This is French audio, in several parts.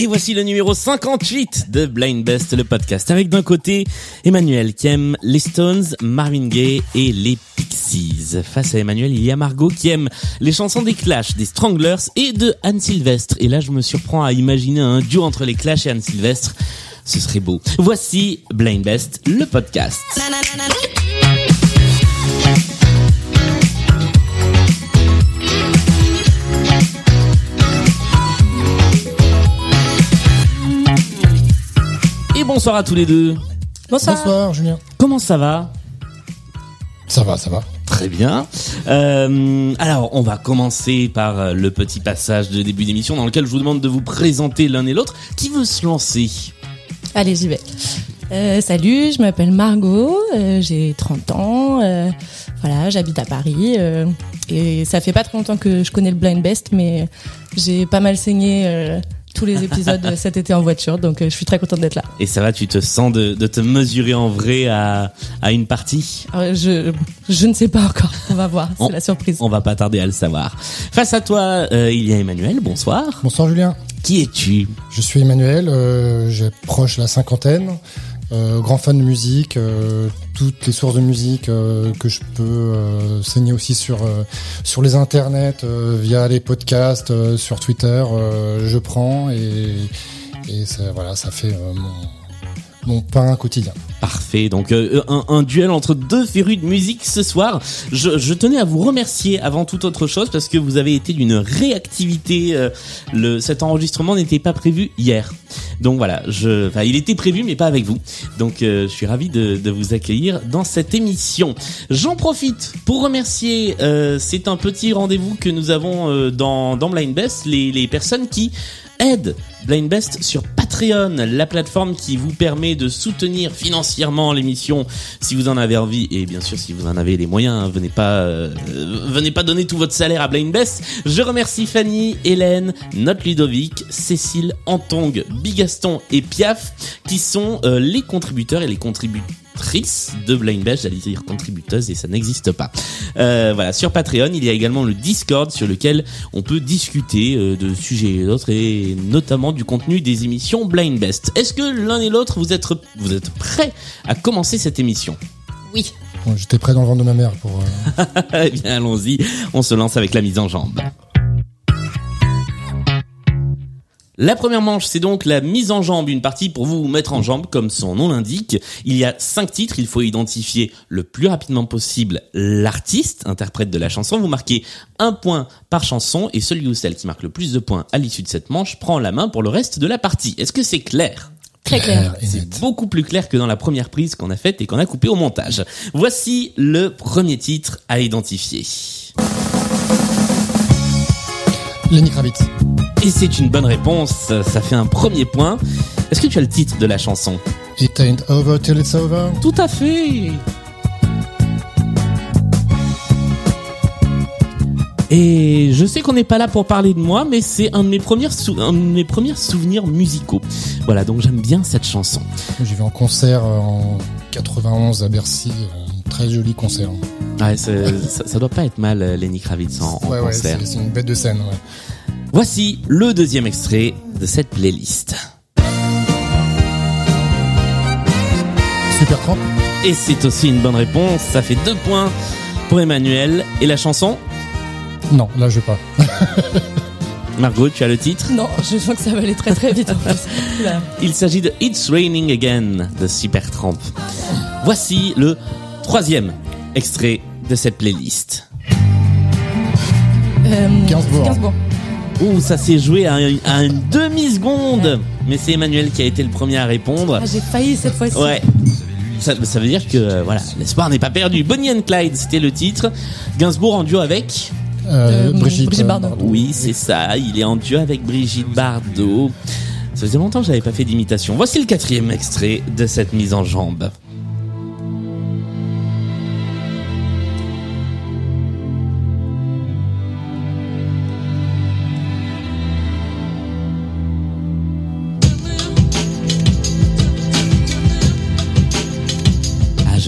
Et voici le numéro 58 de Blind Best, le podcast, avec d'un côté Emmanuel qui aime les Stones, Marvin Gaye et les Pixies. Face à Emmanuel, il y a Margot qui aime les chansons des Clash, des Stranglers et de Anne Sylvestre. Et là, je me surprends à imaginer un duo entre les Clash et Anne Sylvestre. Ce serait beau. Voici Blind Best, le podcast. Et bonsoir à tous les deux. Bonsoir. Bonsoir Julien. Comment ça va? Ça va, ça va. Très bien. Euh, alors, on va commencer par euh, le petit passage de début d'émission dans lequel je vous demande de vous présenter l'un et l'autre. Qui veut se lancer? Allez, j'y vais. Euh, salut, je m'appelle Margot, euh, j'ai 30 ans, euh, voilà, j'habite à Paris euh, et ça fait pas très longtemps que je connais le Blind Best, mais j'ai pas mal saigné euh, tous les épisodes cet été en voiture, donc euh, je suis très contente d'être là. Et ça va, tu te sens de, de te mesurer en vrai à, à une partie Alors, je, je ne sais pas encore, on va voir, c'est la surprise. On va pas tarder à le savoir. Face à toi, euh, il y a Emmanuel. Bonsoir. Bonsoir Julien. Qui es-tu? Je suis Emmanuel, euh, j'ai proche la cinquantaine, euh, grand fan de musique, euh, toutes les sources de musique euh, que je peux euh, saigner aussi sur euh, sur les internets, euh, via les podcasts, sur Twitter, je prends et et ça, voilà, ça fait mon mon pain quotidien. Parfait. Donc euh, un, duel entre deux férus de musique ce soir. Je, tenais à vous remercier avant toute autre chose parce que vous avez été d'une réactivité. euh, le, cet enregistrement n'était pas prévu hier. Donc voilà, il était prévu mais pas avec vous. Donc euh, je suis ravi de, vous accueillir dans cette émission. J'en profite pour remercier. C'est un petit rendez-vous que nous avons dans dans Blind Best les les personnes qui aide Blind Best sur Patreon, la plateforme qui vous permet de soutenir financièrement l'émission si vous en avez envie et bien sûr si vous en avez les moyens, hein, venez pas euh, venez pas donner tout votre salaire à Blind Best. Je remercie Fanny, Hélène, Note Ludovic, Cécile, Antong, Bigaston et Piaf qui sont euh, les contributeurs et les contributrices de Blind Best, j'allais dire contributeuses et ça n'existe pas. Euh, voilà, sur Patreon, il y a également le Discord sur lequel on peut discuter euh, de sujets et d'autres et notamment du contenu des émissions Blind Best. Est-ce que l'un et l'autre vous êtes vous êtes prêts à commencer cette émission? Oui. Bon, J'étais près dans le ventre de ma mère pour. euh, Eh bien, allons-y, on se lance avec la mise en jambe. La première manche, c'est donc la mise en jambe, une partie pour vous mettre en jambe, comme son nom l'indique. Il y a cinq titres, il faut identifier le plus rapidement possible l'artiste, interprète de la chanson. Vous marquez un point par chanson et celui ou celle qui marque le plus de points à l'issue de cette manche prend la main pour le reste de la partie. Est-ce que c'est clair? Très clair. c'est beaucoup plus clair que dans la première prise qu'on a faite et qu'on a coupée au montage. Voici le premier titre à identifier. Lenny Kravitz. Et c'est une bonne réponse, ça fait un premier point. Est-ce que tu as le titre de la chanson? It ain't over till it's over. Tout à fait Et je sais qu'on n'est pas là pour parler de moi, mais c'est un de mes premiers un de mes premiers souvenirs musicaux. Voilà, donc j'aime bien cette chanson. J'ai vu en concert euh, en 91 à Bercy, un très joli concert. Ouais, ça, ça doit pas être mal, euh, Lenny Kravitz en, en ouais, ouais, concert. c'est c'est une bête de scène. Ouais. Voici le deuxième extrait de cette playlist. Super Tramp. Et c'est aussi une bonne réponse, ça fait deux points pour Emmanuel. Et la chanson? Non, là je vais pas. Margot, tu as le titre? Non, je sens que ça va aller très très vite en plus. Là. Il s'agit de It's Raining Again de Supertramp. Voici le troisième extrait de cette playlist. Euh, Gainsbourg. Gainsbourg. Ouh, ça s'est joué à, un- à une demi-seconde. Mais c'est Emmanuel qui a été le premier à répondre. Ah, j'ai failli cette fois-ci. Ouais. Ça, ça veut dire que euh, voilà, l'espoir n'est pas perdu. Bonnie and Clyde, c'était le titre. Gainsbourg en duo avec? Euh, Euh, Brigitte, Brigitte Bardot. Oui, c'est ça. Il est en duo avec Brigitte Bardot. Ça faisait longtemps que j'avais pas fait d'imitation. Voici le quatrième extrait de cette mise en jambe.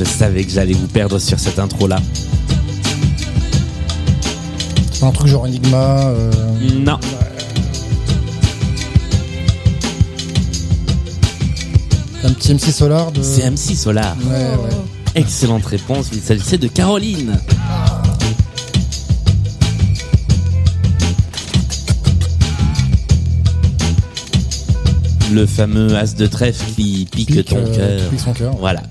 Je savais que j'allais vous perdre sur cette intro-là. Un truc genre Enigma. euh, Non. un petit MC Solar de. C'est MC Solar. Ouais, ouais. Excellente réponse. Il s'agissait de Caroline. Le fameux as de trèfle qui pique, Pique, ton euh, cœur. Voilà.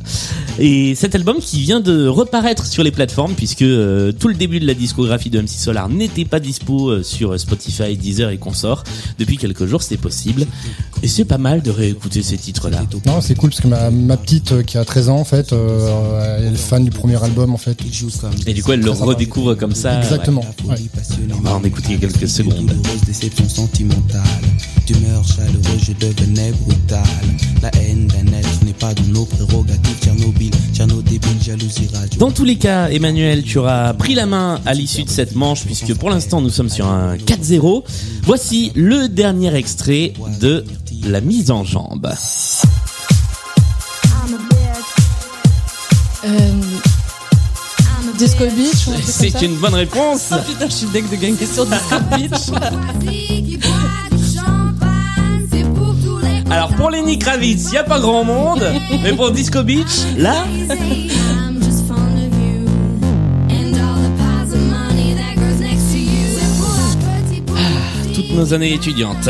Et cet album qui vient de reparaître sur les plateformes puisque euh, tout le début de la discographie de MC Solar n'était pas dispo euh, sur Spotify, Deezer et consorts. Depuis quelques jours, c'est possible. Et c'est pas mal de réécouter ces titres-là. Non, c'est cool parce que ma, ma petite euh, qui a 13 ans en fait, euh, elle est fan du premier album en fait. Et du coup, elle le redécouvre comme ça. Exactement. ouais. ouais. On va en écouter quelques secondes. douloureuse déception sentimentale. D'humeur chaleureuse, je devenais brutal. La haine d'un être n'est pas dans nos prérogatives. Tchernobyl, Tcherno débile, jalousie radio. Dans tous les cas, Emmanuel, tu auras pris la main à l'issue de cette manche puisque pour l'instant nous sommes sur un 4-0. Voici le dernier extrait de la mise en jambe. Euh, Disco Beach C'est une bonne réponse. Ah putain, je suis deg de gagner sur Disco Beach. Alors pour Lenny Kravitz, il y a pas grand monde, mais pour Disco Beach, là, toutes nos années étudiantes.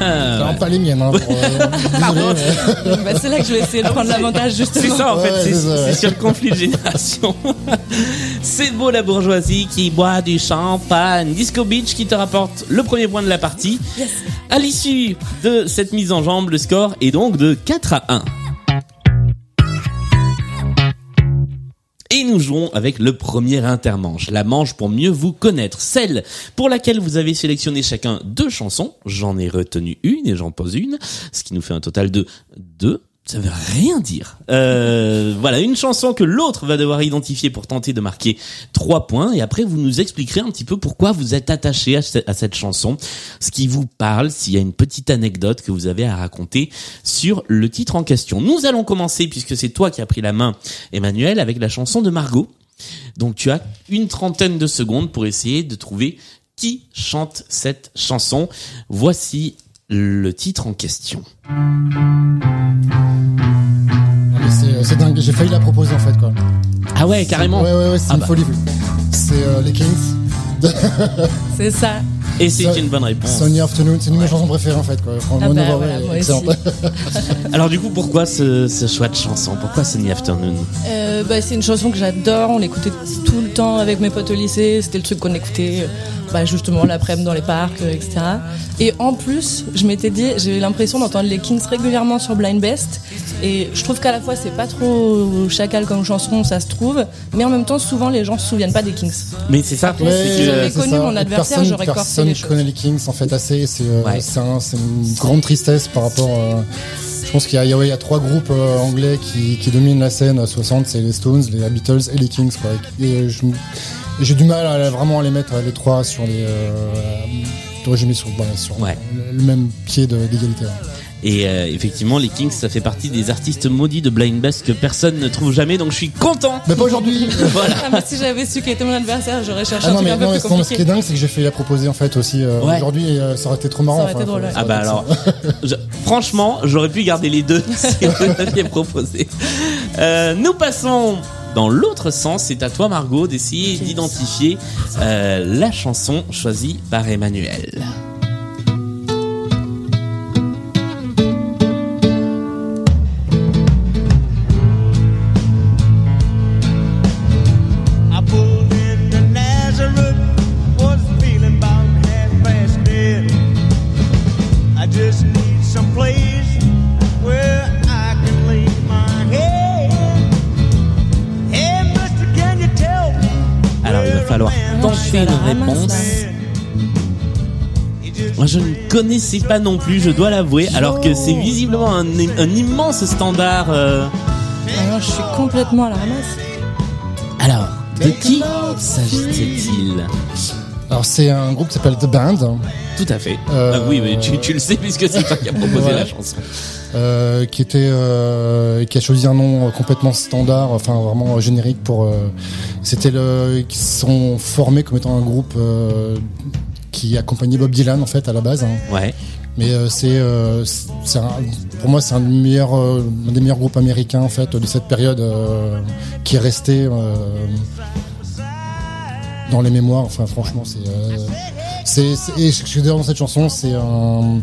Alors, pas les miennes. Hein, pour, euh, désolé, mais- Bah, c'est là que je vais essayer de prendre l'avantage justement. C'est ça en fait, Ouais, c'est c'est ça, ouais. c'est sur le conflit de génération. c'est beau la bourgeoisie qui boit du champagne. Disco Beach qui te rapporte le premier point de la partie. À l'issue de cette mise en jambe, le score est donc de 4 à 1. Et nous jouons avec le premier intermanche, la manche pour mieux vous connaître, celle pour laquelle vous avez sélectionné chacun deux chansons. J'en ai retenu une et j'en pose une, ce qui nous fait un total de deux. Ça veut rien dire. Euh, voilà, une chanson que l'autre va devoir identifier pour tenter de marquer trois points. Et après, vous nous expliquerez un petit peu pourquoi vous êtes attaché à, à cette chanson, ce qui vous parle, s'il y a une petite anecdote que vous avez à raconter sur le titre en question. Nous allons commencer, puisque c'est toi qui as pris la main, Emmanuel, avec la chanson de Margot. Donc tu as une trentaine de secondes pour essayer de trouver qui chante cette chanson. Voici le titre en question. mais c'est- C'est dingue. J'ai failli la proposer en fait quoi. Ah ouais, carrément. Ouais, ouais, ouais, c'est Ah une bah. folie. C'est euh, les Kings. C'est ça. Et c'est une bonne réponse. Sunny Afternoon, c'est une de mes chansons préférées en fait quoi. Ah bah, voilà, moi. Alors du coup, pourquoi ce, ce choix de chanson? Pourquoi Sunny Afternoon? Euh, bah, c'est une chanson que j'adore. On l'écoutait tout le temps avec mes potes au lycée. C'était le truc qu'on écoutait, euh, bah, justement l'après-midi dans les parcs, euh, etc. Et en plus, je m'étais dit, j'ai eu l'impression d'entendre les Kings régulièrement sur Blind Best. Et je trouve qu'à la fois c'est pas trop chacal comme chanson, ça se trouve, mais en même temps souvent les gens se souviennent pas des Kings. Mais c'est ça. Ouais, c'est que- j'avais c'est connu ça. mon adversaire, j'aurais corsé Personne choses. connaît les Kings en fait assez. C'est euh, Ouais. c'est un- c'est une grande tristesse par rapport. euh, je pense qu'il y, a- ouais, y trois groupes euh, anglais qui, qui dominent la scène à 60, c'est les Stones, les Beatles et les Kings. Quoi. Et, j'ai du mal à vraiment à les mettre les trois sur les. Mis sur, Ouais. le, même pied d'égalité. Et euh, effectivement, les Kings, ça fait partie des artistes maudits de Blind Best que personne ne trouve jamais. Donc je suis content. Mais pas aujourd'hui. Voilà. Ah, mais si j'avais su qui était mon adversaire, j'aurais cherché Ah un non truc mais un peu non, plus mais non, ce qui est compliqué. dingue c'est que j'ai fait la proposer en fait aussi euh, Ouais. aujourd'hui et euh, ça aurait été trop marrant. Ça aurait été drôle, ouais. Ah bah alors, je- franchement, j'aurais pu garder les deux si vous l'aviez proposé. Euh, nous passons dans l'autre sens. C'est à toi, Margot, d'essayer d'identifier euh, la chanson choisie par Emmanuel. Connaissais pas non plus, je dois l'avouer, alors que c'est visiblement un, un immense standard. euh. Non, je suis complètement à la ramasse. Alors, de qui s'agit-il? Alors c'est un groupe qui s'appelle The Band, Tout à fait. Euh, Ah oui, mais tu, tu le sais puisque c'est toi qui as proposé Voilà. la chanson. euh, qui était euh, qui a choisi un nom euh, complètement standard, enfin vraiment euh, générique pour. euh, C'était le qui sont formés comme étant un groupe euh, qui accompagnait Bob Dylan en fait à la base. hein. Ouais. Mais euh, c'est euh, pour moi c'est un des meilleurs euh, un des meilleurs groupes américains en fait de cette période euh, qui est resté dans les mémoires. Enfin franchement c'est c'est et ce que j'adore dans cette chanson c'est un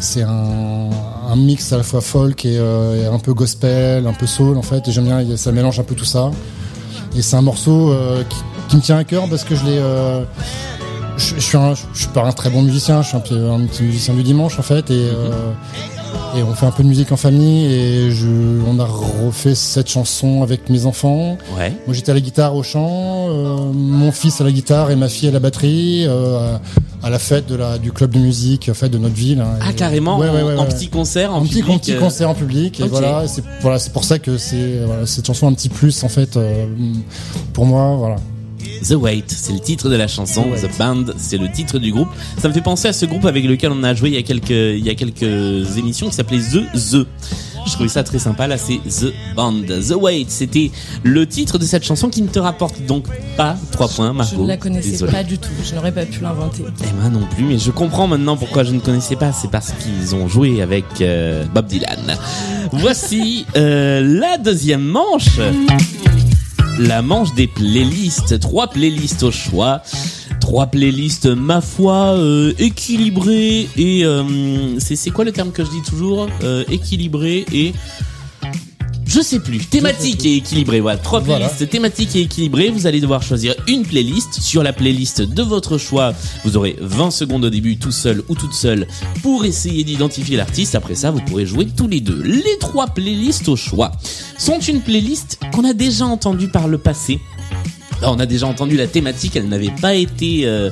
c'est un, un mix à la fois folk et, et un peu gospel, un peu soul en fait. Et j'aime bien ça mélange un peu tout ça. Et c'est un morceau qui, qui me tient à cœur parce que je l'ai je, je suis un, je suis pas un très bon musicien, je suis un, petit- un petit musicien du dimanche en fait, et, euh, et on fait un peu de musique en famille, et je, on a refait cette chanson avec mes enfants. Ouais. Moi j'étais à la guitare au chant, euh, mon fils à la guitare et ma fille à la batterie, euh, à, à la fête de la, du club de musique, en de notre ville. hein. Ah, carrément, Ouais, ouais, en, en petit concert, en un petit, public. un petit concert en public et voilà c'est voilà pour ça que c'est voilà, cette chanson a un petit plus en fait pour moi voilà The Wait, c'est le titre de la chanson. The Band, c'est le titre du groupe. Ça me fait penser à ce groupe avec lequel on a joué il y a quelques, il y a quelques émissions qui s'appelait The The. Je trouvais ça très sympa. Là, c'est The Band. The Wait, c'était le titre de cette chanson qui ne te rapporte donc pas trois points, Je Margot. ne la connaissais Désolé. pas du tout. Je n'aurais pas pu l'inventer. Et moi non plus, mais je comprends maintenant pourquoi je ne connaissais pas. C'est parce qu'ils ont joué avec euh, Bob Dylan. Voici euh, la deuxième manche. La manche des playlists. Trois playlists au choix. Trois playlists, ma foi, euh, équilibrées et euh, c'est quoi le terme que je dis toujours? Euh, Équilibré et je sais plus. Thématique et équilibré. Voilà, trois Voilà. playlists thématiques et équilibrées. Vous allez devoir choisir une playlist. Sur la playlist de votre choix, vous aurez 20 secondes au début, tout seul ou toute seule, pour essayer d'identifier l'artiste. Après ça, vous pourrez jouer tous les deux. Les trois playlists au choix sont une playlist qu'on a déjà entendue par le passé. On a déjà entendu la thématique, elle n'avait pas été euh,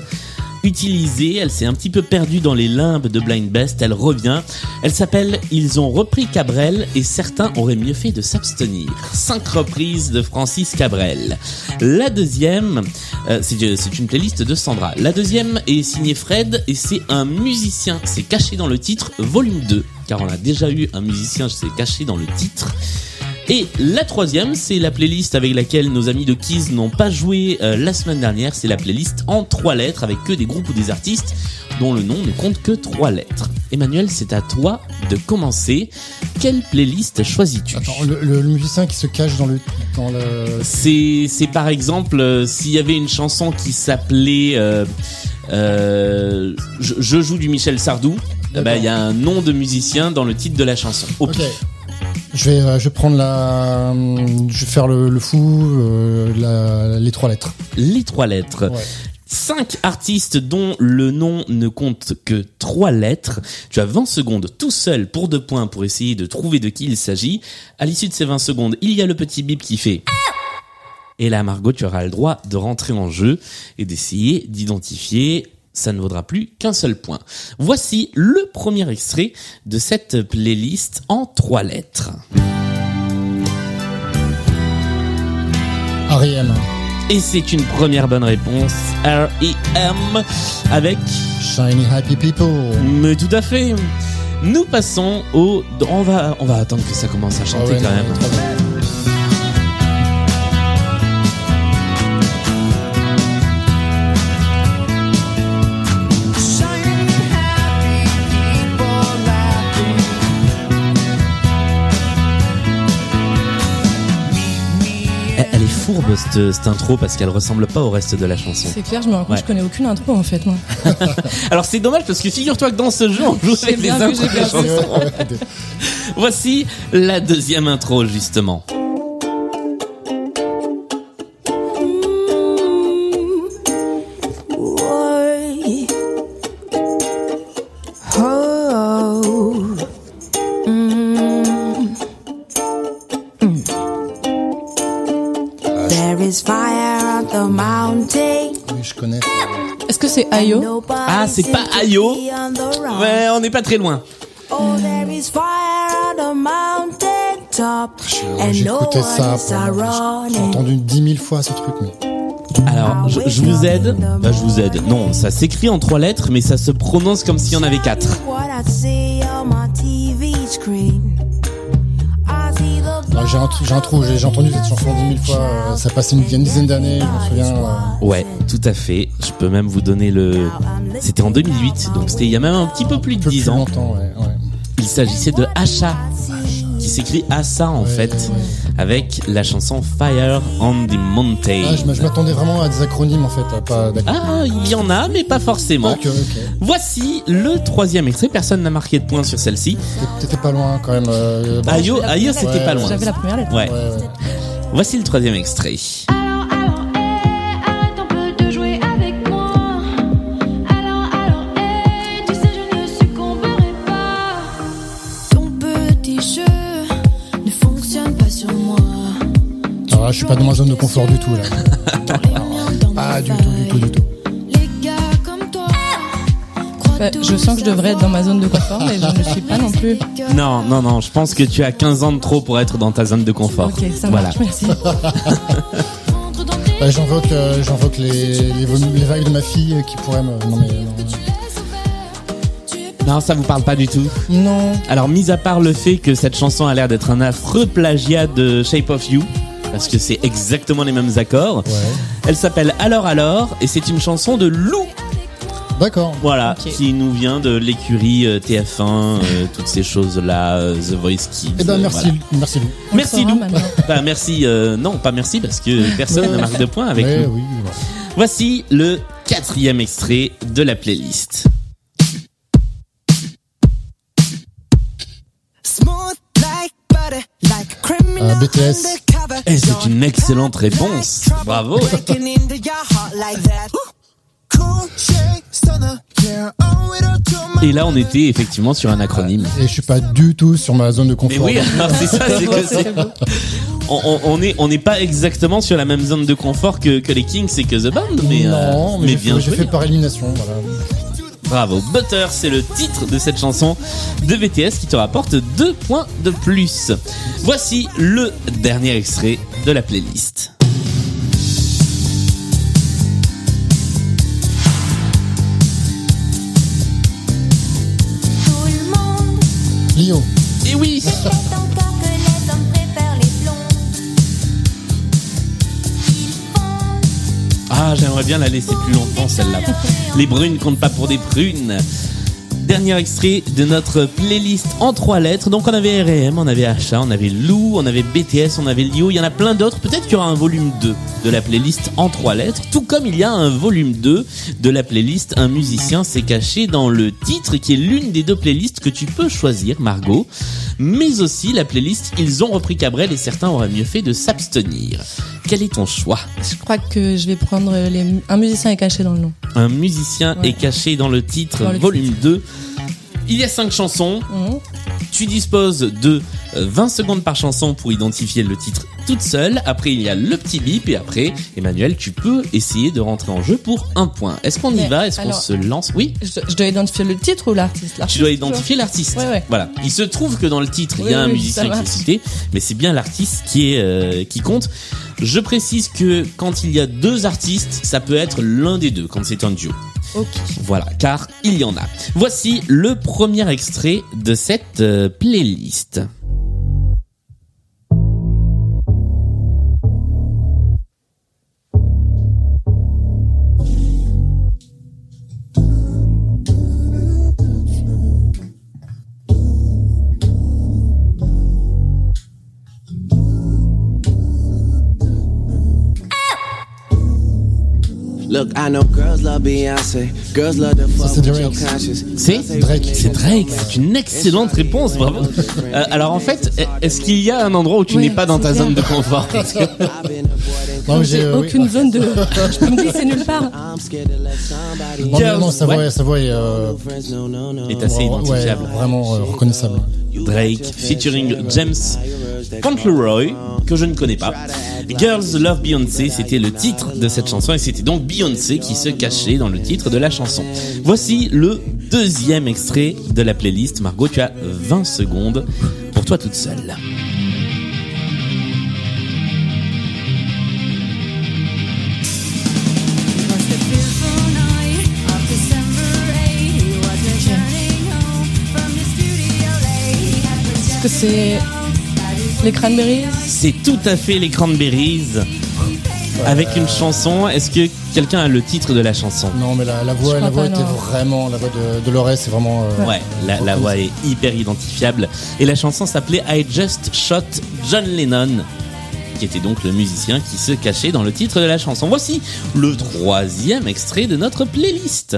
utilisée, elle s'est un petit peu perdue dans les limbes de Blind Best, elle revient. Elle s'appelle Ils ont repris Cabrel et certains auraient mieux fait de s'abstenir. Cinq reprises de Francis Cabrel. La deuxième, euh, c'est c'est une playlist de Sandra. La deuxième est signée Fred et c'est un musicien. C'est caché dans le titre, volume 2, car on a déjà eu un musicien, c'est caché dans le titre. Et la troisième, c'est la playlist avec laquelle nos amis de Kiss n'ont pas joué euh, la semaine dernière. C'est la playlist en trois lettres avec que des groupes ou des artistes dont le nom ne compte que trois lettres. Emmanuel, c'est à toi de commencer. Quelle playlist choisis-tu? Attends, le, le- le musicien qui se cache dans le dans le C'est c'est par exemple euh, s'il y avait une chanson qui s'appelait euh, euh, je, je joue du Michel Sardou. ben, Il y a un nom de musicien dans le titre de la chanson. Au. Je vais, euh, je vais prendre la, je vais faire le, le fou, euh, la- les trois lettres. Les trois lettres. Ouais. Cinq artistes dont le nom ne compte que trois lettres. Tu as 20 secondes tout seul pour deux points pour essayer de trouver de qui il s'agit. À l'issue de ces 20 secondes, il y a le petit bip qui fait. Et là, Margot, tu auras le droit de rentrer en jeu et d'essayer d'identifier. Ça ne vaudra plus qu'un seul point. Voici le premier extrait de cette playlist en trois lettres. R.E.M. Et c'est une première bonne réponse. R.E.M. avec Shiny Happy People. Mais tout à fait. Nous passons au. On va, on va attendre que ça commence à chanter Ah ouais, quand même. Fourbe cette, cette intro parce qu'elle ressemble pas au reste de la chanson. C'est clair, je me rends compte, Ouais. je connais aucune intro en fait, moi. Alors c'est dommage parce que figure-toi que dans ce jeu on joue avec les intros. Voici la deuxième intro justement. Oui, je connais. Est-ce que c'est Ayo? Ah, c'est pas Ayo. Ouais, on n'est pas très loin. Oh, there is fire on the mountain top. Je- And J'ai no écouté one ça. J'ai entendu dix mille fois ce truc, mais Alors, je, je vous aide. Bah, je vous aide. Non, ça s'écrit en trois lettres, mais ça se prononce comme s'il y en avait quatre. The Ah, J'ai entendu cette chanson dix mille fois. euh, ça passait une, dizaine d'années, je me souviens. euh, Ouais, tout à fait. Je peux même vous donner le. C'était en 2008, donc c'était il y a même un petit peu plus de peu 10 plus ans. longtemps, ouais, ouais. Il s'agissait de Asha, qui s'écrit Asa en Ouais, fait. Avec la chanson Fire on the Mountain. Ah, je m'a- je m'attendais vraiment à des acronymes en fait, à pas. Ah, il y en a, mais pas forcément. Ok, ok. Voici le troisième extrait. Personne n'a marqué de point sur celle-ci. T'étais- pas loin quand même. euh, bon, Ayo, Ayo, c'était pas loin. J'avais la première lettre. Ouais. ouais, ouais. Voici le troisième extrait. Pas dans ma zone de confort du tout là. Pas du tout, du tout, du tout. Les gars comme toi. croient Bah, je sens que je devrais être dans ma zone de confort, mais je ne le suis pas non plus. Non, non, non, je pense que tu as 15 ans de trop pour être dans ta zone de confort. Ok, ça voilà. marche, merci. Bah, J'invoque, euh, j'invoque les, les, vagues de ma fille euh, qui pourraient me. Non mais non. Non, ça vous parle pas du tout. Non. Alors, mis à part le fait que cette chanson a l'air d'être un affreux plagiat de Shape of You, parce que c'est exactement les mêmes accords, Ouais. elle s'appelle Alors Alors, et c'est une chanson de Lou, D'accord. voilà, qui nous vient de l'écurie euh, TF1, euh, toutes ces choses-là, euh, The Voice Kids. Eh ben euh, merci, voilà. merci Lou. Merci Lou. Bah, merci, euh, non, pas merci, parce que personne ne marque de point avec Lou. oui. ouais. Voici le quatrième extrait de la playlist. Smooth like butter, like a criminal Euh, BTS. Et c'est une excellente réponse. Bravo. My Et là, on était effectivement sur un acronyme. Et je suis pas du tout sur ma zone de Mais confort. oui, alors c'est ça, c'est que c'est. On, on, on est on n'est pas exactement sur la même zone de confort que, que les Kings et que The Band, mais euh, non, mais, j'ai bien fait, j'ai fait par élimination. Voilà. Bravo. Butter, c'est le titre de cette chanson de BTS qui te rapporte deux points de plus. Voici le dernier extrait de la playlist. La laisser plus longtemps celle-là. Les brunes comptent pas pour des prunes. Dernier extrait de notre playlist en trois lettres. Donc on avait R&M, on avait Achat, on avait Lou, on avait BTS, on avait Lio. Il y en a plein d'autres. Peut-être qu'il y aura un volume 2 de la playlist en trois lettres. Tout comme il y a un volume 2 de la playlist Un musicien s'est caché dans le titre qui est l'une des deux playlists que tu peux choisir, Margot. Mais aussi la playlist Ils ont repris Cabrel et certains auraient mieux fait de s'abstenir. Quel est ton choix? Je crois que je vais prendre les... un musicien est caché dans le nom. Un musicien Ouais. est caché dans le titre, Dans le volume 2. Il y a cinq chansons. Tu disposes de euh, 20 secondes par chanson pour identifier le titre toute seule. Après, il y a le petit bip. Et après, Emmanuel, tu peux essayer de rentrer en jeu pour un point. Est-ce qu'on y va? Est-ce qu'on se lance? Oui Je, je dois identifier le titre ou l'artiste? Tu dois identifier l'artiste. Ouais, ouais. Voilà. Il se trouve que dans le titre, il y a un oui, musicien qui est cité, mais c'est bien l'artiste qui est euh, qui compte. Je précise que quand il y a deux artistes, ça peut être l'un des deux quand c'est un duo. Voilà, car il y en a. Voici le premier extrait de cette euh, playlist. C'est with Drake. your conscience. C'est Drake. C'est Drake, c'est une excellente réponse, bravo. Euh, alors en fait, est-ce qu'il y a un endroit où tu Oui, n'es pas dans ta zone de confort? J'ai euh, oui. aucune zone de. Je me dis c'est nulle part. Somebody Non, mais Girls, non, sa ouais. voix, sa voix est, euh, est assez ouais, identifiable. vraiment euh, reconnaissable. Drake featuring James Fauntleroy que je ne connais pas. Girls Love Beyoncé, c'était le titre de cette chanson et c'était donc Beyoncé qui se cachait dans le titre de la chanson. Voici le deuxième extrait de la playlist. Margot, tu as 20 secondes pour toi toute seule. que c'est les cranberries. C'est tout à fait les Cranberries. Avec une chanson, est-ce que quelqu'un a le titre de la chanson? Non, mais la, la voix, la voix pas, était non. vraiment, la voix de, de c'est vraiment. euh, Ouais, la, la voix est hyper identifiable. Et la chanson s'appelait I Just Shot John Lennon, qui était donc le musicien qui se cachait dans le titre de la chanson. Voici le troisième extrait de notre playlist.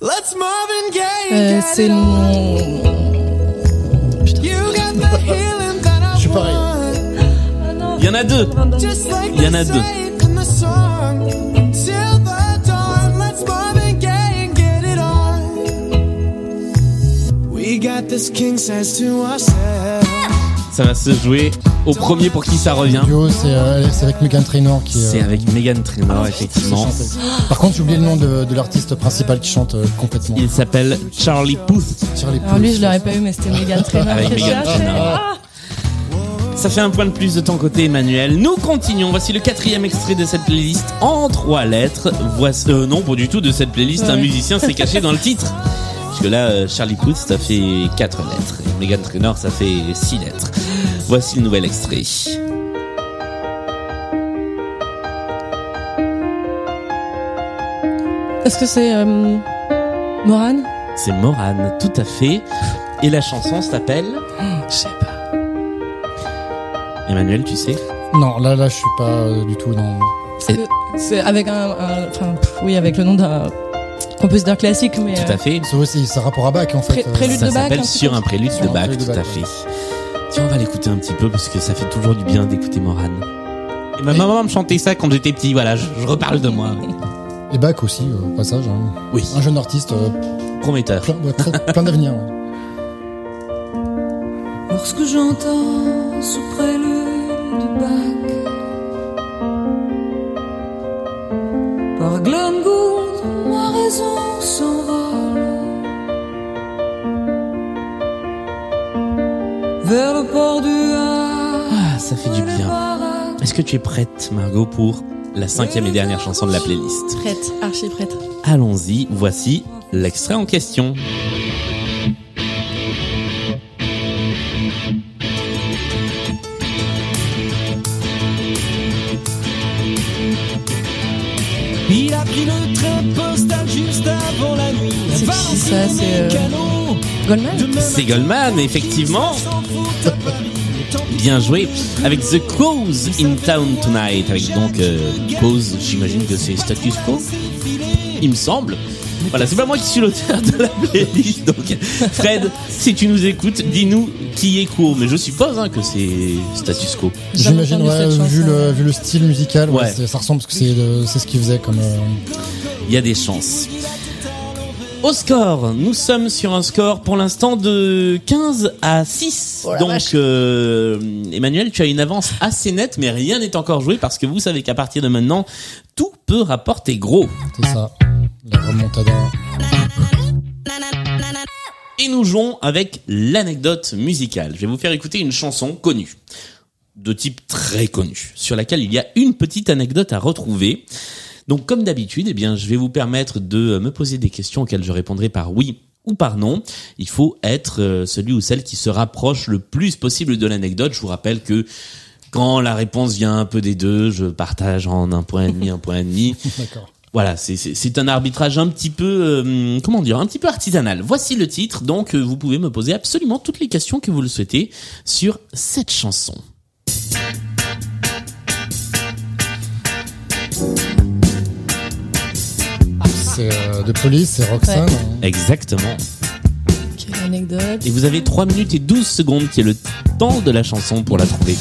Let's Marvin Gaye. Euh, get c'est it on. mon. Pareil. Il y en a deux. Il y en a deux. Ça va se jouer au premier pour qui ça revient. C'est euh, c'est avec Megan Trainor qui. euh, C'est avec Megan Trainor, qui effectivement. Par contre, j'ai oublié le nom de, de l'artiste principal qui chante euh, complètement. Il s'appelle Charlie Puth. Charlie Alors lui, je l'aurais pas eu, mais c'était Megan Trainor. Avec cherche. Trainor. Ça fait un point de plus de ton côté, Emmanuel. Nous continuons. Voici le quatrième extrait de cette playlist en trois lettres. Voici, euh, non, pas du tout de cette playlist. Un musicien s'est caché dans le titre. Parce que là, euh, Charlie Puth, ça fait quatre lettres. Et Megan Trainor, ça fait six lettres. Voici le nouvel extrait. Est-ce que c'est euh, Morane? C'est Morane, tout à fait. Et la chanson s'appelle Je sais pas. Emmanuel, tu sais Non, là, là, je suis pas euh, du tout dans. C'est- C'est avec un, un- enfin, oui, avec le nom d'un compositeur classique, mais Tout euh, à fait. C'est aussi, c'est rapport à Bach en fait. Pré- euh, prélude Ça de Bach, un s'appelle Sur un prélude de Bach, tout à fait. Tiens, on va l'écouter un petit peu parce que ça fait toujours du bien d'écouter Morane. Et ma maman me chantait ça quand j'étais petit, voilà, je, je reparle de moi. Et Bach aussi, euh, au passage. hein. Oui, Un jeune artiste, euh, prometteur. plein, ouais, très- plein d'avenir. ouais. Lorsque j'entends sous prélude Par Glenn Gould, ma raison s'envole Vers le port du Havre Ah, ça fait du bien. Est-ce que tu es prête, Margot, pour la cinquième et dernière chanson de la playlist? Prête, archi prête. Allons-y, voici l'extrait en question. C'est Goldman, effectivement. Bien joué. Avec The Cause in Town Tonight. Avec donc euh, Cause, j'imagine que c'est Status Quo. Il me semble. Voilà, c'est pas moi qui suis l'auteur de la playlist. Donc, Fred, si tu nous écoutes, dis-nous qui est court. Mais je suppose hein, que c'est Status Quo. J'imagine, ouais, vu, le, vu le style musical, ouais, Ouais. c'est- ça ressemble parce que c'est ce qu'il faisait comme. euh, Il y a des chances. Au score, nous sommes sur un score pour l'instant de 15 à 6. Oh la Donc, euh, Emmanuel, tu as une avance assez nette, mais rien n'est encore joué parce que vous savez qu'à partir de maintenant, tout peut rapporter gros. c'est ça. La remontada. Et nous jouons avec l'anecdote musicale. Je vais vous faire écouter une chanson connue, de type très connu, sur laquelle il y a une petite anecdote à retrouver. Donc comme d'habitude, eh bien, je vais vous permettre de me poser des questions auxquelles je répondrai par oui ou par non. Il faut être euh, celui ou celle qui se rapproche le plus possible de l'anecdote. Je vous rappelle que quand la réponse vient un peu des deux, je partage en un point et demi, un point et demi. D'accord. Voilà, c'est- un arbitrage un petit peu, euh, comment dire, un petit peu artisanal. Voici le titre, donc euh, vous pouvez me poser absolument toutes les questions que vous le souhaitez sur cette chanson. C'est euh, de police, c'est Roxane. Ouais. Exactement. Quelle anecdote. Et vous avez 3 minutes et 12 secondes qui est le temps de la chanson pour la trouver.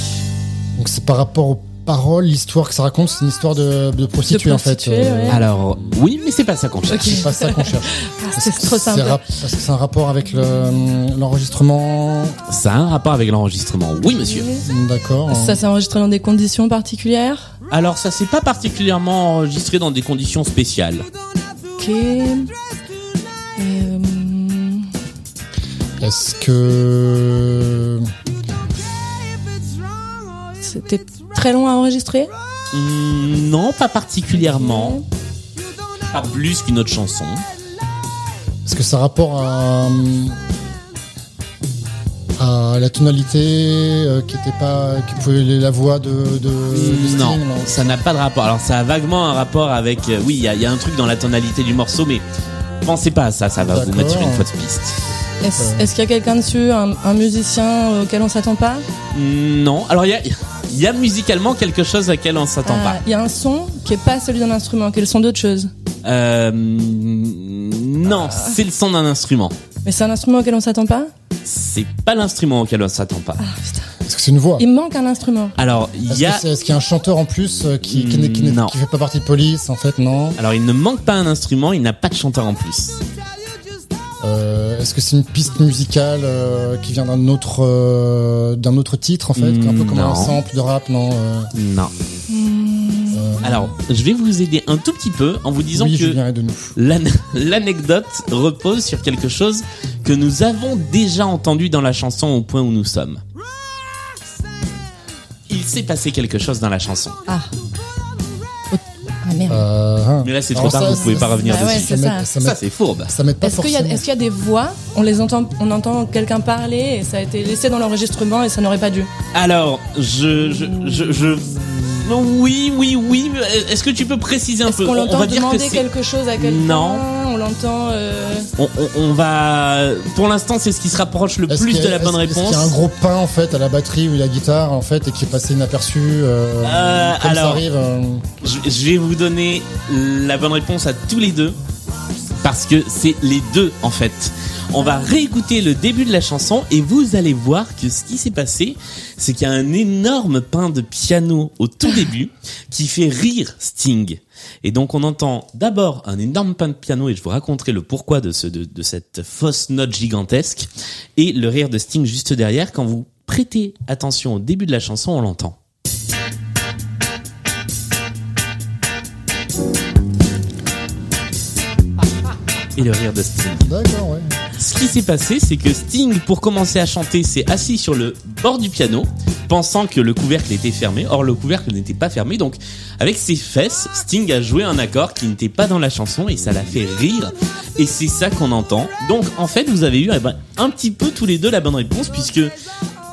Donc c'est par rapport aux paroles, l'histoire que ça raconte, c'est une histoire de, de prostituée en fait. prostituée, ouais. Alors, oui, mais c'est pas ça qu'on cherche. C'est pas ça qu'on cherche. Ah, c'est trop simple. rap- Parce que c'est un rapport avec le- l'enregistrement. Ça a un rapport avec l'enregistrement. Oui, monsieur. D'accord. Ça s'est enregistré dans des conditions particulières? Alors, ça s'est pas particulièrement enregistré dans des conditions spéciales. Ok. Euh, Est-ce que C'était très long à enregistrer? Hmm, non, pas particulièrement. Pas plus qu'une autre chanson. est-ce que ça a rapport à, à la tonalité euh, qui était pas, qui pouvait la voix de, de, de Sting, non, ça n'a pas de rapport. Alors ça a vaguement un rapport avec. euh, oui, il y a, il y a un truc dans la tonalité du morceau, mais pensez pas à ça. Ça va vous mettre sur une fausse piste. Est-ce Euh. qu'il y a quelqu'un dessus, un, un musicien auquel on s'attend pas? Non. Alors il y a, il y a musicalement quelque chose à laquelle on s'attend Ah, pas. Il y a un son qui est pas celui d'un instrument, qui est le son d'autre chose. Euh, non, c'est le son d'un instrument. Mais c'est un instrument auquel on s'attend pas? C'est pas l'instrument auquel on s'attend pas. Est-ce que c'est une voix Il manque un instrument. Alors il y a. est-ce qu'il y a un chanteur en plus euh, qui, qui, n'est- qui, n'est- Non. qui fait pas partie de police en fait non Alors il ne manque pas un instrument, il n'a pas de chanteur en plus. Euh, Est-ce que c'est une piste musicale euh, qui vient d'un autre euh, d'un autre titre en fait, un peu comme Non. un sample de rap non euh, Non. euh, Alors je vais vous aider un tout petit peu en vous disant oui, que Julien de nous. L'an- L'anecdote repose sur quelque chose que nous avons déjà entendu dans la chanson au point où nous sommes. Il s'est passé quelque chose dans la chanson. Ah. Ah merde. Euh, hein. Mais là c'est trop Alors tard, ça, vous pouvez ça- pas revenir ouais, dessus. c'est ça. ça Ça m'aide- c'est fourbe. ça Est-ce qu'il y, a- y des voix On les entend, on entend quelqu'un parler et ça a été laissé dans l'enregistrement et ça n'aurait pas dû? Alors, je, je, je, je- non, oui, oui, oui. mais Est-ce que tu peux préciser un Est-ce peu? qu'on On- On l'entend que demander quelque chose à quelqu'un? Non. On l'entend. euh, On, on- on va. Pour l'instant, c'est ce qui se rapproche le plus a- de la bonne est-ce- Est-ce réponse. qu'il y a un gros pain en fait à la batterie ou à la guitare en fait et qui est passé inaperçu euh, Euh, comme ça alors- arrive euh, Je, je vais vous donner la bonne réponse à tous les deux. Parce que c'est les deux en fait. On va réécouter le début de la chanson et vous allez voir que ce qui s'est passé, c'est qu'il y a un énorme pain de piano au tout début qui fait rire Sting. Et donc on entend d'abord un énorme pain de piano et je vous raconterai le pourquoi de, ce, de, de cette fausse note gigantesque et le rire de Sting juste derrière. Quand vous prêtez attention au début de la chanson, on l'entend. Et le rire de Sting. D'accord, ouais. Ce qui s'est passé, c'est que Sting, pour commencer à chanter, s'est assis sur le bord du piano, pensant que le couvercle était fermé. Or, le couvercle n'était pas fermé, donc avec ses fesses, Sting a joué un accord qui n'était pas dans la chanson et ça l'a fait rire. Et c'est ça qu'on entend. Donc, en fait, vous avez eu eh ben, un petit peu tous les deux la bonne réponse, puisque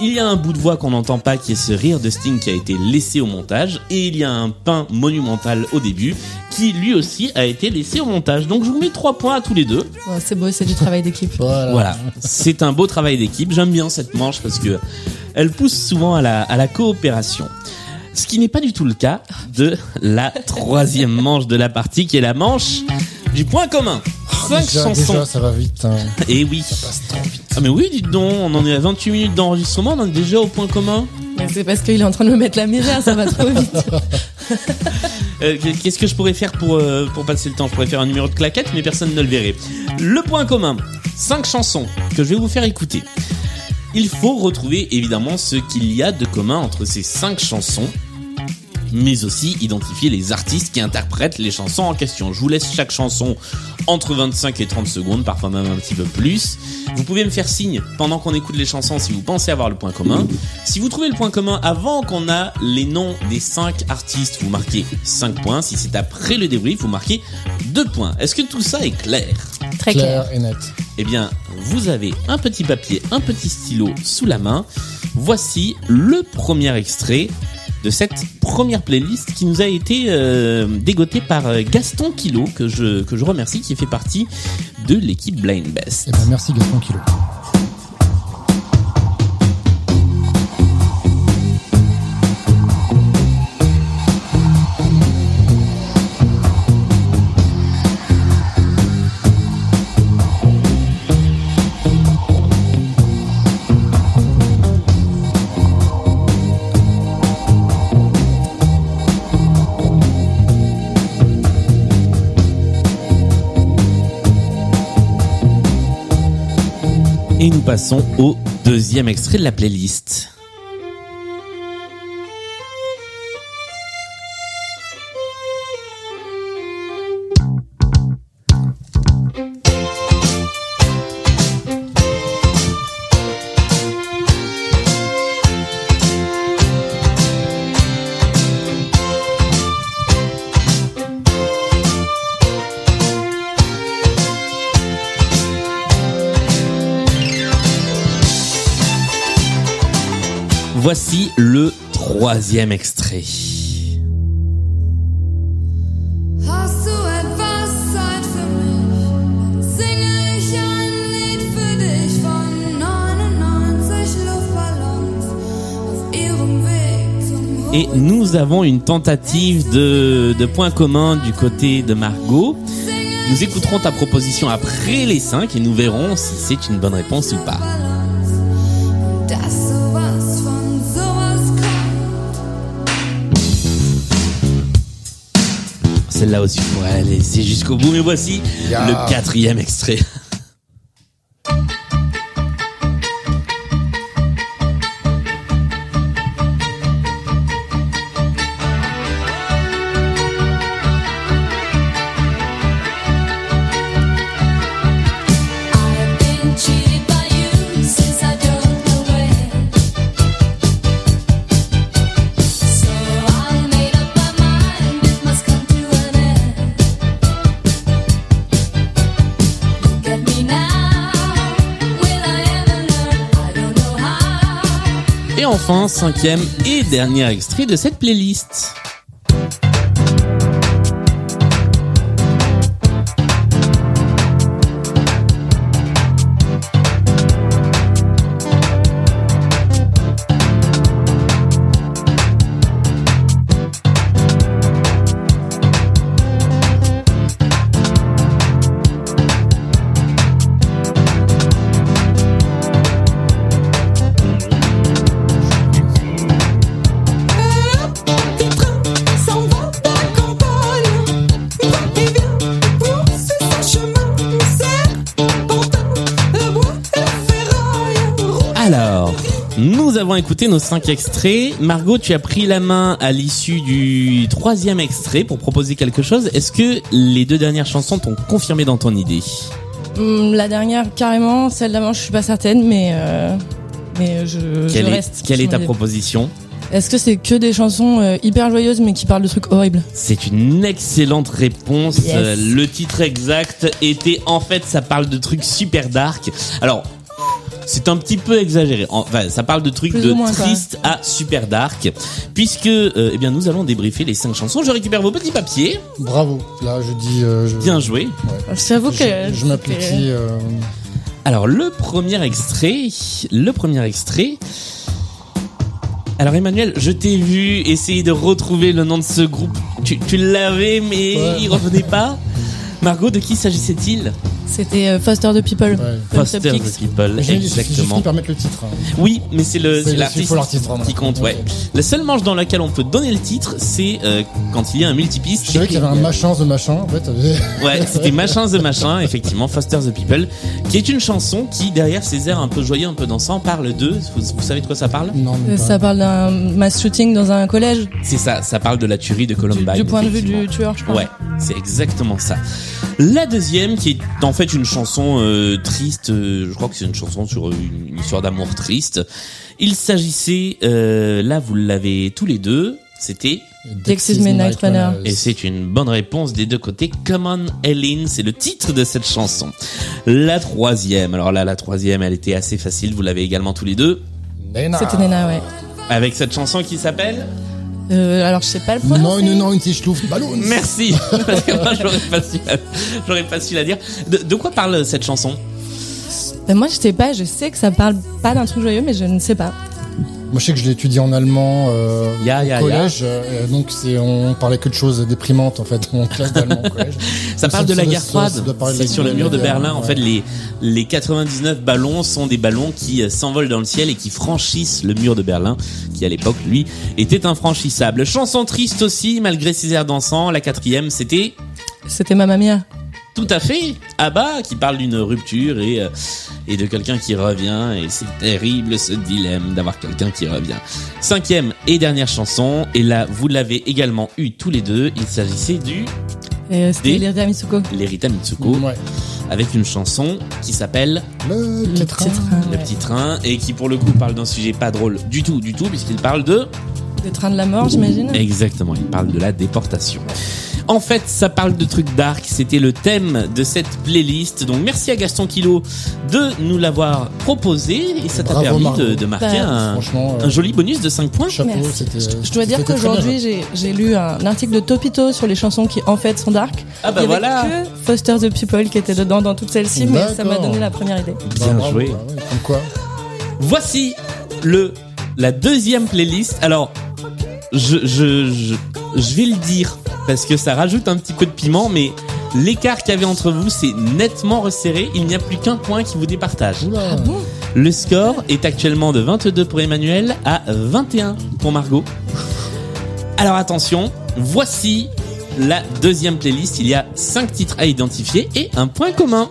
il y a un bout de voix qu'on n'entend pas qui est ce rire de Sting qui a été laissé au montage et il y a un pain monumental au début qui lui aussi a été laissé au montage. Donc je vous mets trois points à tous les deux. c'est beau, c'est du travail d'équipe. Voilà. Voilà, c'est un beau travail d'équipe. J'aime bien cette manche parce que elle pousse souvent à la, à la coopération. Ce qui n'est pas du tout le cas de la troisième manche de la partie, qui est la manche du point commun. Cinq Déjà, chansons. déjà, ça va vite. hein. Et oui. passe trop vite. Ah mais oui, dites donc, on en est à 28 minutes d'enregistrement, on est déjà au point commun. C'est parce qu'il est en train de me mettre la misère, ça va trop vite. Euh, Qu'est-ce que je pourrais faire pour, euh, pour passer le temps? Je pourrais faire un numéro de claquette, mais personne ne le verrait. Le point commun, cinq chansons que je vais vous faire écouter. Il faut retrouver évidemment ce qu'il y a de commun entre ces cinq chansons, mais aussi identifier les artistes qui interprètent les chansons en question. Je vous laisse chaque chanson entre 25 et 30 secondes, parfois même un petit peu plus. Vous pouvez me faire signe pendant qu'on écoute les chansons si vous pensez avoir le point commun. Si vous trouvez le point commun avant qu'on a les noms des 5 artistes, vous marquez 5 points. Si c'est après le débrief, vous marquez 2 points. Est-ce que tout ça est clair? Très clair. Clair et net. eh bien, vous avez un petit papier, un petit stylo sous la main. Voici le premier extrait de cette première playlist qui nous a été euh, dégotée par euh, Gaston Kilo, que je, remercie, qui fait partie de l'équipe Blind Best. Eh ben, merci Gaston Kilo. Et nous passons au deuxième extrait de la playlist. Ihrem Weg zum Et nous avons une tentative de, de point commun du côté de Margot. Nous écouterons ta proposition après les cinq et nous verrons si c'est une bonne réponse ou pas. Celle-là aussi, pourrais la laisser jusqu'au bout, mais voici le quatrième extrait. Enfin, cinquième et dernier extrait de cette playlist. Nous avons écouté nos cinq extraits. Margot, tu as pris la main à l'issue du troisième extrait pour proposer quelque chose. Est-ce que les deux dernières chansons t'ont confirmé dans ton idée? Hum, La dernière, carrément. Celle d'avant, je suis pas certaine, mais euh, mais je, Quelle je est, reste. quelle est ta proposition? Est-ce que c'est que des chansons euh, hyper joyeuses mais qui parlent de trucs horribles? C'est une excellente réponse. Yes. Euh, Le titre exact était en fait ça parle de trucs super dark. Alors c'est un petit peu exagéré. Enfin, ça parle de trucs Plus de quoi. triste à super dark, puisque euh, eh bien nous allons débriefer les cinq chansons. Je récupère vos petits papiers. Bravo. Là, je dis. euh, je, Bien joué. J'avoue que Je, je euh, Alors le premier extrait, le premier extrait. Alors Emmanuel, je t'ai vu essayer de retrouver le nom de ce groupe. Tu, tu l'avais, mais Ouais. il revenait pas. Margot, de qui s'agissait-il? C'était euh, Foster the People. ouais. Subkicks. the People, exactement. par mettre le titre. hein. Oui, mais c'est le C'est- c'est l'artiste qui compte, ouais. La seule manche dans laquelle on peut donner le titre, c'est euh, quand il y a un multipiste. Je savais qu'il y avait un machin de machin. En fait, Ouais, c'était Machin the Machin, effectivement, Foster the People, qui est une chanson qui, derrière ses airs un peu joyeux, un peu dansant, parle de. Vous, vous savez de quoi ça parle? Non, Euh, mais pas. Ça parle d'un mass shooting dans un collège, C'est ça, ça parle de la tuerie de Columbine. du point de vue du tueur, je crois. Ouais, c'est exactement ça. La deuxième, qui est en fait une chanson euh, triste, euh, je crois que c'est une chanson sur une, une histoire d'amour triste. Il s'agissait, euh, là vous l'avez tous les deux, c'était, Dexys Midnight Runner. et c'est une bonne réponse des deux côtés, Come on Ellen, c'est le titre de cette chanson. La troisième, alors là la troisième elle était assez facile, vous l'avez également tous les deux, Nena. C'était Nena, ouais. avec cette chanson qui s'appelle Euh, alors je sais pas le Non, prononcer. non, non, une tige Luft Ballon. Merci. Parce que moi, j'aurais pas su, la- j'aurais pas su la dire. De, de quoi parle cette chanson? Ben, moi je sais pas, je sais que ça parle pas d'un truc joyeux, mais je ne sais pas. Moi, je sais que je l'ai étudié en allemand euh, au collège. euh, donc, c'est on parlait que de choses déprimantes en fait en classe d'allemand au collège. Ça parle de la ça- guerre ça- froide. C'est sur le mur de Berlin. En ouais. fait, les les 99 ballons sont des ballons qui euh, s'envolent dans le ciel et qui franchissent le mur de Berlin, qui à l'époque, lui, était infranchissable. Chanson triste aussi, malgré ses airs dansants. La quatrième, c'était C'était Mamma Mia. Tout à fait. Abba qui parle d'une rupture et euh, et de quelqu'un qui revient et c'est terrible ce dilemme d'avoir quelqu'un qui revient. Cinquième et dernière chanson et là vous l'avez également eu tous les deux. Il s'agissait du euh, C'était Lirita Mitsuko. Lerita Mitsuko Ouais. avec une chanson qui s'appelle Le petit train. petit train. Le ouais. Petit Train et qui pour le coup parle d'un sujet pas drôle du tout du tout puisqu'il parle de Des trains de la mort, j'imagine. Exactement, il parle de la déportation. En fait, ça parle de trucs dark. C'était le thème de cette playlist. Donc, merci à Gaston Kilo de nous l'avoir proposé et ça t'a permis de, de marquer Bah, un, euh, un joli bonus de 5 points. chapeau. Je dois dire qu'aujourd'hui, j'ai lu un article de Topito sur les chansons qui en fait sont dark. Ah bah Il y avait voilà. que Foster the People qui était dedans dans toutes celles-ci, mais ça m'a donné la première idée. Bien Bah, bravo, joué. bah ouais, comme quoi. Voici le la deuxième playlist. Alors, je, je, je, je vais le dire parce que ça rajoute un petit peu de piment, mais l'écart qu'il y avait entre vous, c'est nettement resserré. Il n'y a plus qu'un point qui vous départage. Oula. Le score est actuellement de 22 pour Emmanuel à 21 pour Margot. Alors attention, voici la deuxième playlist. Il y a 5 titres à identifier et un point commun.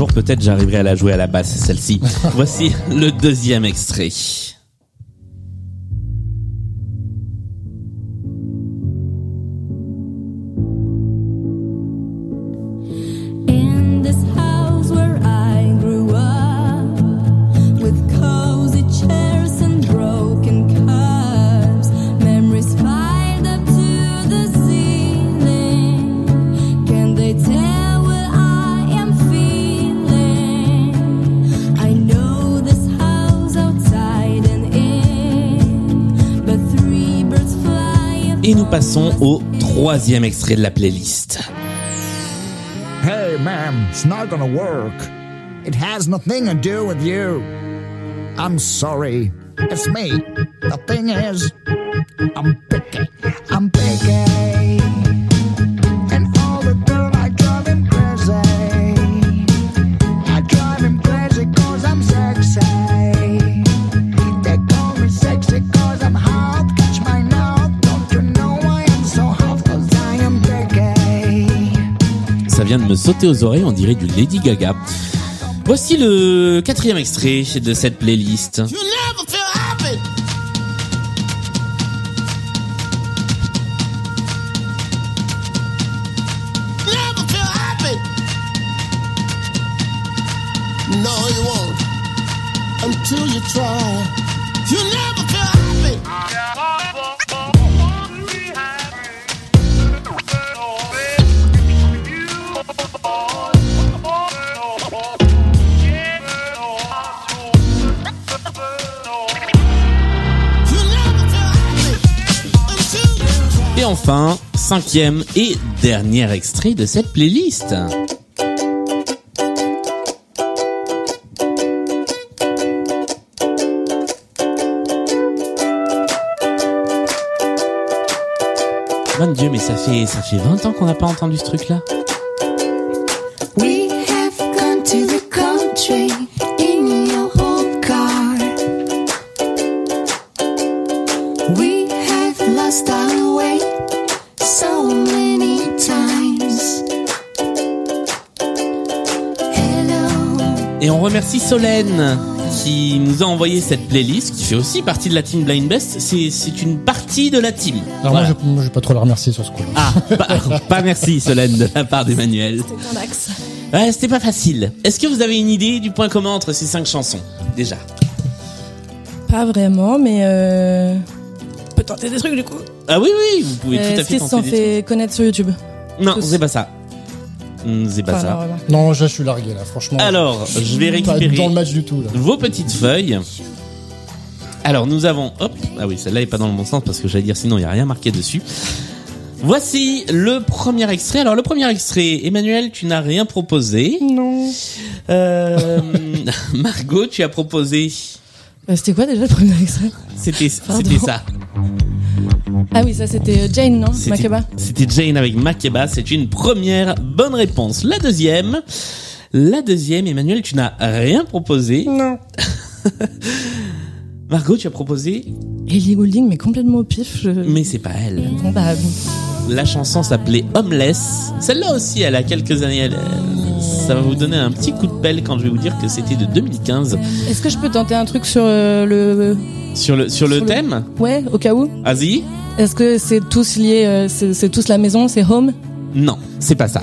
Jour peut-être j'arriverai à la jouer à la basse, celle-ci. Voici le deuxième extrait. Passons au troisième extrait de la playlist. Hey, ma'am, it's not gonna work. It has nothing to do with you. I'm sorry. It's me. The thing is, I'm sauter aux oreilles, on dirait du Lady Gaga. Voici le quatrième extrait de cette playlist. Enfin, cinquième et dernier extrait de cette playlist. Mon Dieu, mais ça fait ça fait 20 ans qu'on n'a pas entendu ce truc-là. Remercie Solène qui nous a envoyé cette playlist, qui fait aussi partie de la team Blind Best. C'est c'est une partie de la team. Alors Voilà. moi, je, moi, je vais pas trop la remercier sur ce coup-là. Ah, pas, pas merci Solène de la part d'Emmanuel. C'est ton axe. Ouais, c'était pas facile. Est-ce que vous avez une idée du point commun entre ces cinq chansons Déjà? Pas vraiment, mais euh... on peut tenter des trucs du coup. Ah oui, oui, vous pouvez Euh, tout à Est-ce fait qu'ils se sont tenter des fait connaître sur YouTube? Non, c'est pas ça. Hmm, C'est pas Enfin, ça. non, je suis largué là, franchement. Alors, je vais pas récupérer dans le match du tout là. vos petites feuilles. Alors, nous avons... Hop. Ah oui, celle-là est pas dans le bon sens parce que j'allais dire sinon il y a rien marqué dessus. Voici le premier extrait. Alors, le premier extrait, Emmanuel, tu n'as rien proposé. Non. Euh, Margot, tu as proposé... Euh, C'était quoi déjà le premier extrait? C'était ça. Ah oui, ça c'était Jane, non? Makeba? C'était Jane avec Makeba. C'est une première bonne réponse. La deuxième, la deuxième, Emmanuel, tu n'as rien proposé. Non. Margot, tu as proposé, Ellie Goulding, mais complètement au pif. Je... mais c'est pas elle. Bon, bah, La chanson s'appelait Homeless. Celle-là aussi, elle a quelques années. Elle, euh, ça va vous donner un petit coup de pelle quand je vais vous dire que c'était de 2015. Est-ce que je peux tenter un truc sur euh, le. Sur le, sur le Sur le- thème, Ouais, au cas où Asie Est-ce que c'est tous lié euh, C'est tous la maison C'est home? Non, c'est pas ça.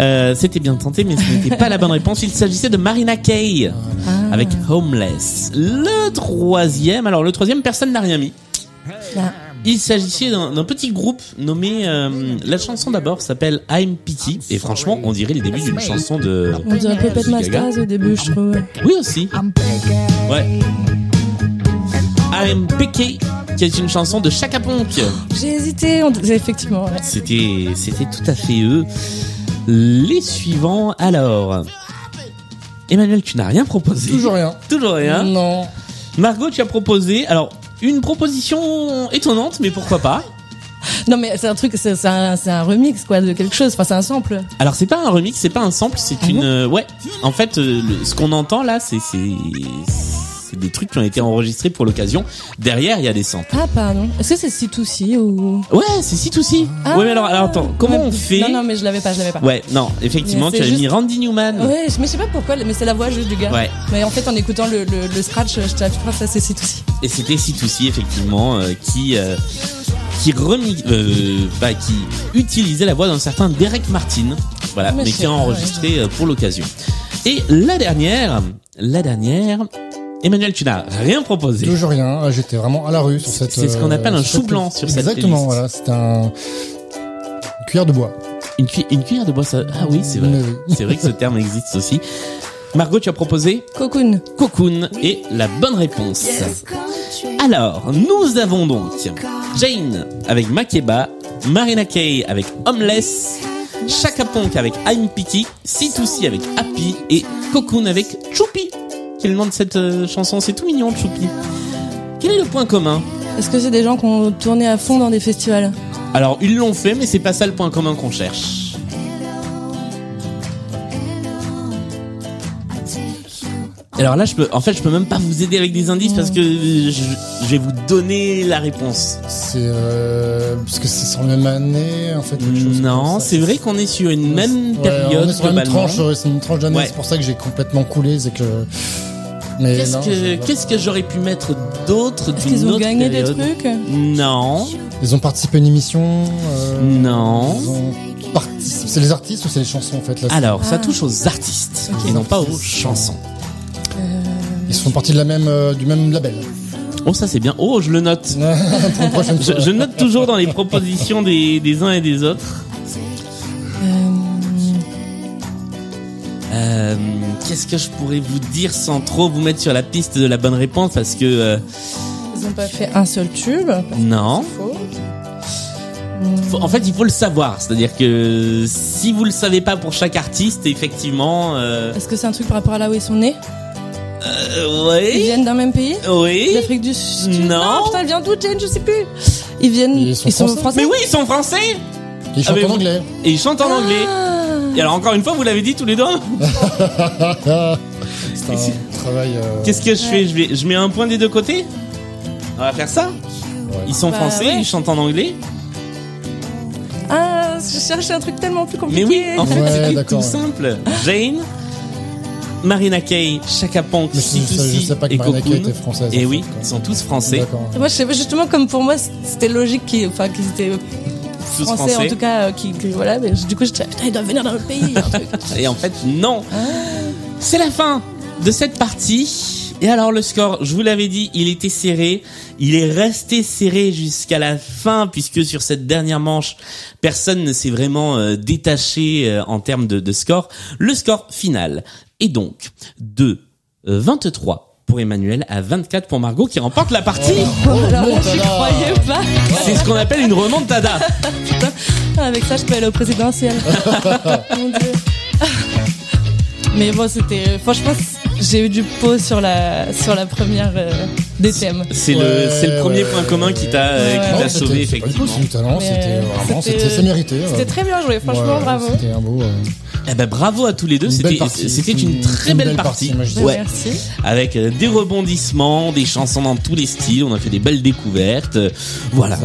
Euh, c'était bien tenté, mais ce n'était pas la bonne réponse. Il s'agissait de Marina Kaye Ah. avec Homeless. Le troisième, alors le troisième, personne n'a rien mis. Ah. Il s'agissait d'un petit groupe nommé. euh, la chanson d'abord s'appelle I'm Pity et franchement, on dirait les débuts d'une chanson de. On dirait Puppet. Masters au début, je trouve. Oui aussi. Ouais. I'm Picky, qui est une chanson de Chaka Ponk. J'ai hésité, on... effectivement. ouais. C'était, c'était tout à fait eux. Les suivants, alors. Emmanuel, tu n'as rien proposé. Toujours rien. Toujours rien. Non. Margot, tu as proposé, alors, une proposition étonnante, mais pourquoi pas. Non, mais c'est un truc, c'est un, remix, quoi, de quelque chose. Enfin, c'est un sample. Alors, c'est pas un remix, c'est pas un sample, c'est Ah une, bon euh, ouais. En fait, euh, le- ce qu'on entend là, c'est, c'est, c'est des trucs qui ont été enregistrés pour l'occasion. Derrière, il y a des samples. Ah, pardon. Est-ce que c'est C2C ou. Ouais, c'est si tout si. Ah. ouais, mais alors, alors attends, comment on fait Non, non, mais je l'avais pas, je l'avais pas. Ouais, non, effectivement, tu avais juste- mis Randy Newman. Ouais, mais je sais pas pourquoi, mais c'est la voix juste du gars. Ouais. Mais en fait, en écoutant le, le, le scratch, je t'ai ça c'est C2C. Et c'était C2C effectivement euh, qui euh, qui remi euh, bah, qui utilisait la voix d'un certain Derek Martin, voilà, Mais qui a enregistré euh, pour l'occasion. Et la dernière, la dernière, Emmanuel, tu n'as rien proposé. Toujours rien. Ah, J'étais vraiment à la rue sur cette. C'est ce qu'on euh, appelle un sur chou cette blanc sur cette Exactement. Voilà, c'était un une cuillère de bois. Une, cui- une cuillère de bois, ça... ah oui, c'est vrai. Oui. C'est vrai que ce terme existe aussi. Margot, tu as proposé Cocoon. Cocoon et la bonne réponse. Alors, nous avons donc Jane avec Makeba, Marina Kaye avec Homeless, Chaka Ponk avec I'm Pity, C2C avec Happy et Cocoon avec Choupi. Quel est le nom de cette euh, chanson C'est tout mignon, Choupi. Quel est le point commun Est-ce que c'est des gens qui ont tourné à fond dans des festivals Alors, ils l'ont fait, mais c'est pas ça le point commun qu'on cherche. Alors là, je peux, en fait, je peux même pas vous aider avec des indices parce que je, je vais vous donner la réponse. C'est euh, parce que c'est sur la même année en fait. quelque chose Non, comme ça. c'est vrai qu'on est sur une même Ouais, période on est sur la même globalement. tranche. ouais, C'est une tranche d'année. Ouais. C'est pour ça que j'ai complètement coulé, c'est que. Qu'est-ce que j'ai- qu'est-ce que j'aurais pu mettre d'autre Est-ce qu'ils ont gagné période des trucs Non, Ils ont participé à une émission. euh, non. ils ont participé- C'est les artistes ou c'est les chansons en fait là Alors, ça Ah. touche aux artistes Ok. et non pas aux chansons. Ils font partie de la même euh, du même label. Oh, ça c'est bien. Oh, je le note. Pour une prochaine Je, fois. je note toujours dans les propositions des, des uns et des autres. Euh, Qu'est-ce que je pourrais vous dire sans trop vous mettre sur la piste de la bonne réponse parce que euh, Ils ont pas fait un seul tube. non. Faut- en fait, il faut le savoir. C'est-à-dire que si vous le savez pas pour chaque artiste, effectivement, euh, Est-ce que c'est un truc par rapport à là où ils sont nés euh, Ils oui, viennent d'un même pays oui. L'Afrique du Sud Non. Putain, elle vient d'où, Jane Je sais plus. Ils viennent. Ils sont français. Mais oui, ils sont français Ils chantent Ah, mais en anglais. et ils chantent en Ah. anglais. Et alors encore une fois, vous l'avez dit tous les deux. C'est un travail. euh, Qu'est-ce que je fais Je vais, je mets un point des deux côtés. On va faire ça. Ils sont Bah, français, ouais. ils chantent en anglais. Ah, je cherchais un truc tellement plus compliqué. Mais oui, en fait, Ouais, c'est tout simple. Jane, Marina Kaye, Chaka Ponk, je, sais pas que et Marina Kaye Cocoon. était française. Et en oui, fait, ils sont tous français. Moi, je sais pas, justement, comme pour moi, c'était logique qu'ils, enfin, qu'ils étaient français, français. en tout cas, euh, qui, que- voilà, mais du coup, je disais, putain, ils doivent venir dans notre pays, un truc. Et en fait, non. Ah. C'est la fin de cette partie. Et alors le score, je vous l'avais dit, il était serré. Il est resté serré jusqu'à la fin puisque sur cette dernière manche, personne ne s'est vraiment euh, détaché euh, en termes de, de score. Le score final est donc de euh, 23 pour Emmanuel à 24 pour Margot qui remporte la partie. Alors là, je Remontada. croyais pas. C'est ce qu'on appelle une remontada. Avec ça, je peux aller au présidentiel. Mon Dieu. Mais bon, c'était, franchement, j'ai eu du pot sur la, sur la première euh, des thèmes. C'est le, Ouais, le premier ouais, point commun qui t'a, euh, Ouais, sauvé c'était- effectivement. C'est du talent, c'était euh, vraiment, c'était- c'était c'est mérité. C'était très bien joué, franchement, Ouais, bravo. C'était un beau, euh, Eh ben bravo à tous les deux, c'était c'était une une- très une belle, belle partie. partie, moi, je dis. Ouais. Merci. Avec euh, des rebondissements, des chansons dans tous les styles, on a fait des belles découvertes. Voilà,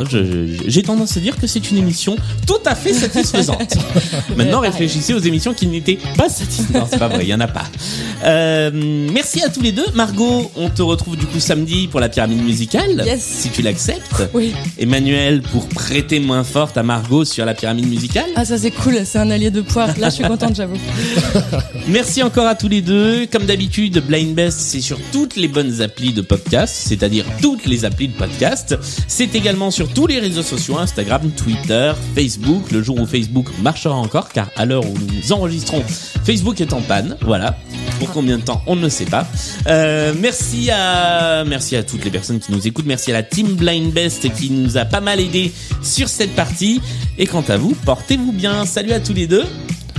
j'ai tendance à dire que c'est une émission tout à fait satisfaisante. Maintenant, réfléchissez aux émissions qui n'étaient pas satisfaisantes. Non, c'est pas vrai, il y en a pas. Euh, merci à tous les deux. Margot, on te retrouve du coup samedi pour la pyramide musicale, Yes. si tu l'acceptes. Oui. Emmanuel pour prêter moins forte à Margot sur la pyramide musicale. Ah, ça c'est cool, c'est un allié de poire. Là, je suis contente, Merci encore à tous les deux. Comme d'habitude, Blind Best, c'est sur toutes les bonnes applis de podcast, c'est-à-dire toutes les applis de podcast. C'est également sur tous les réseaux sociaux, Instagram, Twitter, Facebook, le jour où Facebook marchera encore, car à l'heure où nous enregistrons, Facebook est en panne. Voilà. Pour combien de temps, on ne sait pas. Euh, merci à, merci à toutes les personnes qui nous écoutent. Merci à la team Blind Best qui nous a pas mal aidé sur cette partie. Et quant à vous, portez-vous bien. Salut à tous les deux.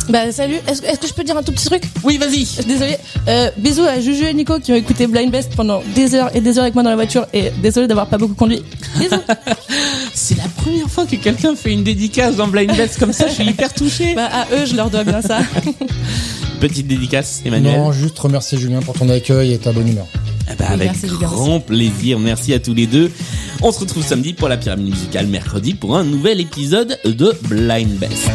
Bah, salut. Est-ce que je peux dire un tout petit truc? Oui, vas-y. Désolé. Euh, bisous à Juju et Nico qui ont écouté Blind Best pendant des heures et des heures avec moi dans la voiture. Et désolé d'avoir pas beaucoup conduit. Bisous. C'est la première fois que quelqu'un fait une dédicace dans Blind Best comme ça, je suis hyper touché. bah, à eux, je leur dois bien ça. Petite dédicace, Emmanuel. Non, juste remercier Julien pour ton accueil et ta bonne humeur. Oui, avec merci, Julien. grand plaisir. Merci à tous les deux. On se retrouve samedi pour la pyramide musicale, mercredi pour un nouvel épisode de Blind Best.